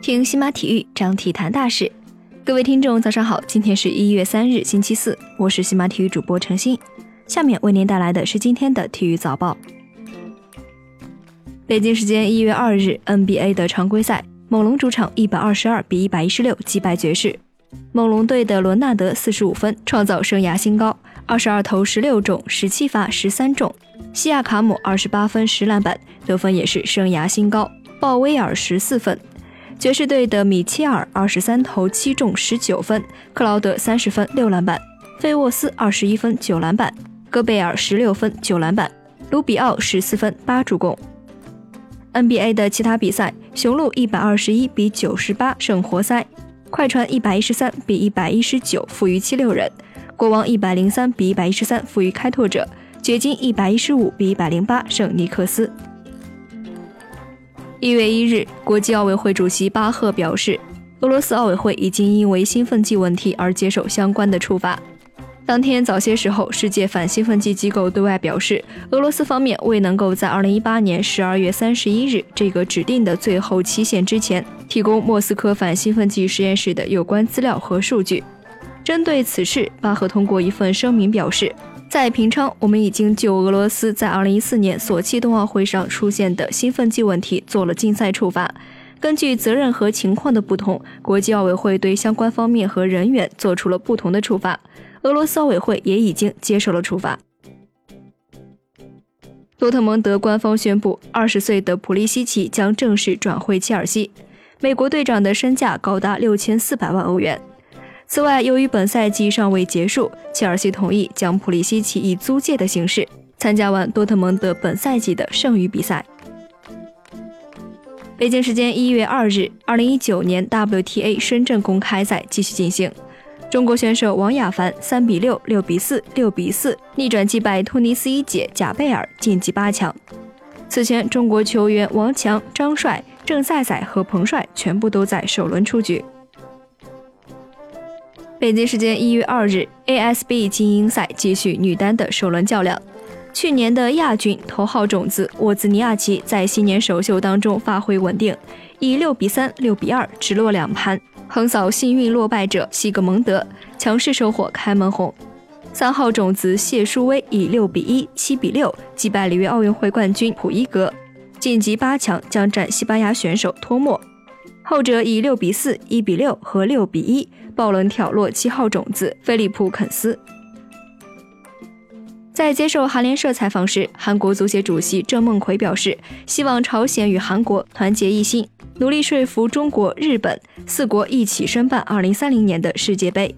听西马体育，张体坛大事。各位听众，早上好，今天是一月三日，星期四，我是西马体育主播程鑫。下面为您带来的是今天的体育早报。北京时间一月二日，NBA 的常规赛，猛龙主场一百二十二比一百一十六击败爵士。猛龙队的伦纳德四十五分，创造生涯新高，二十二投十六中，十七发十三中。西亚卡姆二十八分十篮板，得分也是生涯新高。鲍威尔十四分。爵士队的米切尔二十三投七中十九分，克劳德三十分六篮板，费沃斯二十一分九篮板，戈贝尔十六分九篮板，卢比奥十四分八助攻。NBA 的其他比赛，雄鹿一百二十一比九十八胜活塞，快船一百一十三比一百一十九负于七六人，国王一百零三比一百一十三负于开拓者，掘金一百一十五比一百零八胜尼克斯。一月一日，国际奥委会主席巴赫表示，俄罗斯奥委会已经因为兴奋剂问题而接受相关的处罚。当天早些时候，世界反兴奋剂机构对外表示，俄罗斯方面未能够在二零一八年十二月三十一日这个指定的最后期限之前提供莫斯科反兴奋剂实验室的有关资料和数据。针对此事，巴赫通过一份声明表示，在平昌，我们已经就俄罗斯在二零一四年索契冬奥会上出现的兴奋剂问题做了禁赛处罚。根据责任和情况的不同，国际奥委会对相关方面和人员做出了不同的处罚。俄罗斯奥委会也已经接受了处罚。多特蒙德官方宣布，二十岁的普利西奇将正式转会切尔西，美国队长的身价高达六千四百万欧元。此外，由于本赛季尚未结束，切尔西同意将普利西奇以租借的形式参加完多特蒙德本赛季的剩余比赛。北京时间一月二日，二零一九年 WTA 深圳公开赛继续进行。中国选手王雅凡三比六、六比四、六比四逆转击败突尼斯一姐贾贝尔，晋级八强。此前，中国球员王强、张帅、郑赛赛和彭帅全部都在首轮出局。北京时间一月二日，ASB 精英赛继续女单的首轮较量。去年的亚军头号种子沃兹尼亚奇在新年首秀当中发挥稳定，以六比三、六比二直落两盘。横扫幸运落败者西格蒙德，强势收获开门红。三号种子谢淑薇以六比一、七比六击败里约奥运会冠军普伊格，晋级八强，将战西班牙选手托莫。后者以六比四、一比六和六比一爆冷挑落七号种子菲利普肯斯。在接受韩联社采访时，韩国足协主席郑梦奎表示，希望朝鲜与韩国团结一心。努力说服中国、日本四国一起申办2030年的世界杯。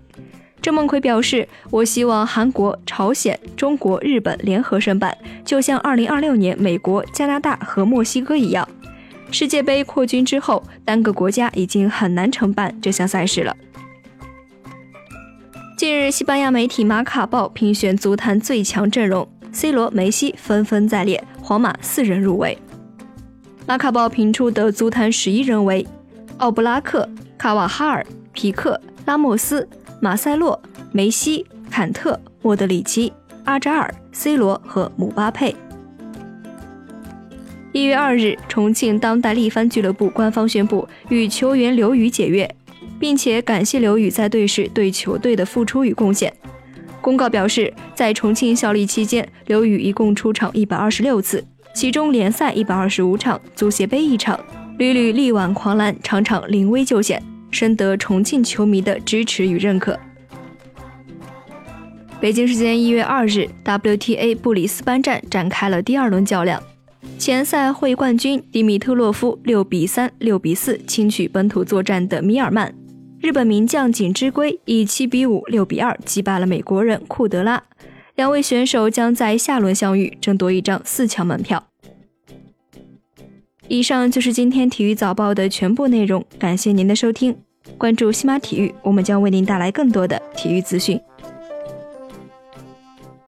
郑梦奎表示：“我希望韩国、朝鲜、中国、日本联合申办，就像2026年美国、加拿大和墨西哥一样。世界杯扩军之后，单个国家已经很难承办这项赛事了。”近日，西班牙媒体《马卡报》评选足坛最强阵容，C 罗、梅西纷纷在列，皇马四人入围。马卡报评出的足坛十一人为：奥布拉克、卡瓦哈尔、皮克、拉莫斯、马塞洛、梅西、坎特、莫德里奇、阿扎尔、C 罗和姆巴佩。一月二日，重庆当代力帆俱乐部官方宣布与球员刘宇解约，并且感谢刘宇在队时对球队的付出与贡献。公告表示，在重庆效力期间，刘宇一共出场一百二十六次。其中联赛一百二十五场，足协杯一场，屡屡力挽狂澜，场场临危救险，深得重庆球迷的支持与认可。北京时间一月二日，WTA 布里斯班站展开了第二轮较量，前赛会冠军迪米特洛夫六比三、六比四轻取本土作战的米尔曼，日本名将锦织圭以七比五、六比二击败了美国人库德拉。两位选手将在下轮相遇，争夺一张四强门票。以上就是今天体育早报的全部内容，感谢您的收听。关注西马体育，我们将为您带来更多的体育资讯。